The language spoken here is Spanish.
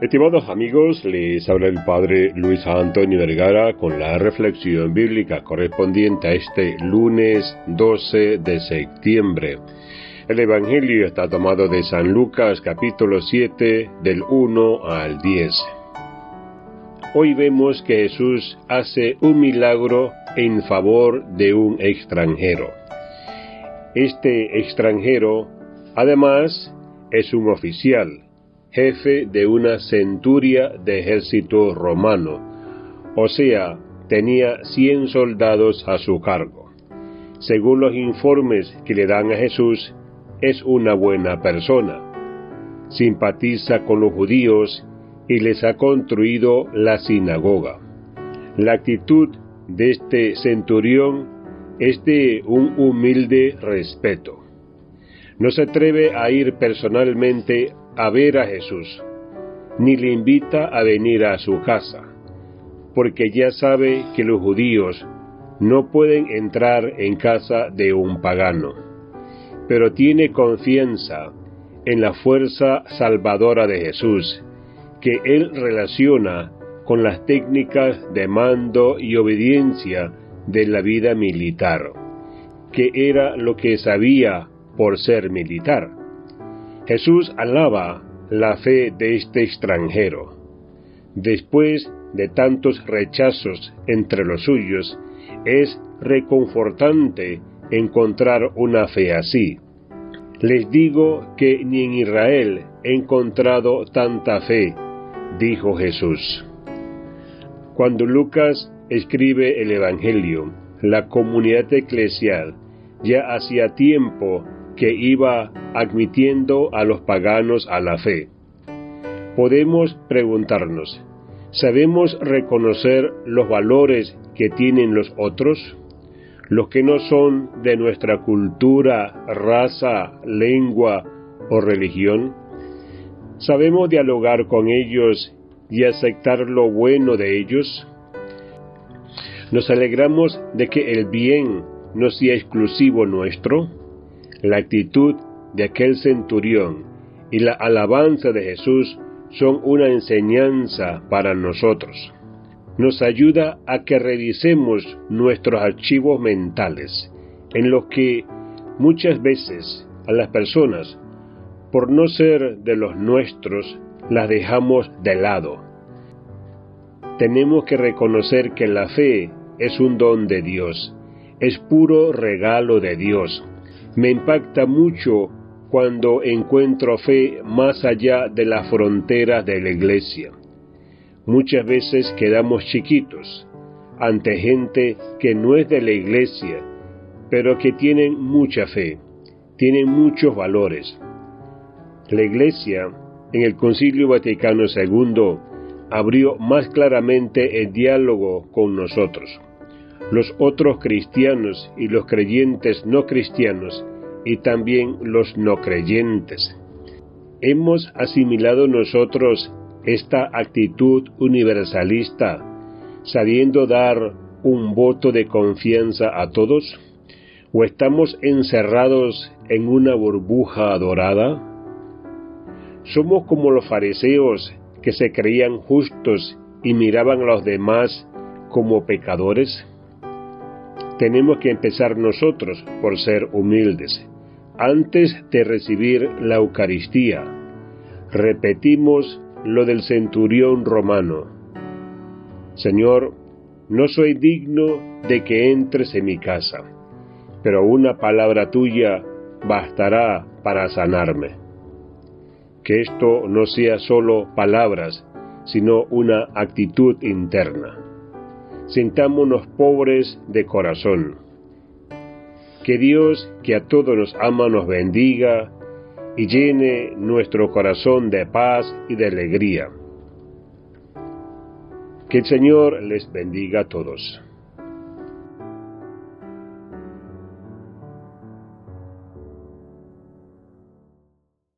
Estimados amigos, les habla el Padre Luis Antonio Vergara con la reflexión bíblica correspondiente a este lunes 12 de septiembre. El Evangelio está tomado de San Lucas capítulo 7 del 1 al 10. Hoy vemos que Jesús hace un milagro en favor de un extranjero. Este extranjero, además, es un oficial, jefe de una centuria de ejército romano, o sea, tenía cien soldados a su cargo. Según los informes que le dan a Jesús, es una buena persona. Simpatiza con los judíos y les ha construido la sinagoga. La actitud de este centurión es de un humilde respeto. No se atreve a ir personalmente a ver a Jesús, ni le invita a venir a su casa, porque ya sabe que los judíos no pueden entrar en casa de un pagano, pero tiene confianza en la fuerza salvadora de Jesús, que él relaciona con las técnicas de mando y obediencia de la vida militar, que era lo que sabía por ser militar. Jesús alaba la fe de este extranjero. Después de tantos rechazos entre los suyos, es reconfortante encontrar una fe así. Les digo que ni en Israel he encontrado tanta fe, dijo Jesús. Cuando Lucas escribe el Evangelio, la comunidad eclesial ya hacía tiempo que iba admitiendo a los paganos a la fe. Podemos preguntarnos, ¿sabemos reconocer los valores que tienen los otros? Los que no son de nuestra cultura, raza, lengua o religión. ¿Sabemos dialogar con ellos y aceptar lo bueno de ellos? ¿Nos alegramos de que el bien no sea exclusivo nuestro? La actitud de aquel centurión y la alabanza de Jesús son una enseñanza para nosotros. Nos ayuda a que revisemos nuestros archivos mentales, en los que muchas veces a las personas, por no ser de los nuestros, las dejamos de lado. Tenemos que reconocer que la fe es un don de Dios, es puro regalo de Dios. Me impacta mucho cuando encuentro fe más allá de las fronteras de la iglesia. Muchas veces quedamos chiquitos ante gente que no es de la iglesia, pero que tienen mucha fe, tienen muchos valores. La iglesia, en el Concilio Vaticano II, abrió más claramente el diálogo con nosotros. Los otros cristianos y los creyentes no cristianos y también los no creyentes. ¿Hemos asimilado nosotros esta actitud universalista sabiendo dar un voto de confianza a todos? ¿O estamos encerrados en una burbuja dorada? ¿Somos como los fariseos que se creían justos y miraban a los demás como pecadores? Tenemos que empezar nosotros por ser humildes antes de recibir la Eucaristía. Repetimos lo del centurión romano. Señor, no soy digno de que entres en mi casa, pero una palabra tuya bastará para sanarme. Que esto no sea solo palabras, sino una actitud interna. Sintámonos pobres de corazón que Dios, que a todos nos ama, nos bendiga y llene nuestro corazón de paz y de alegría. Que el Señor les bendiga a todos.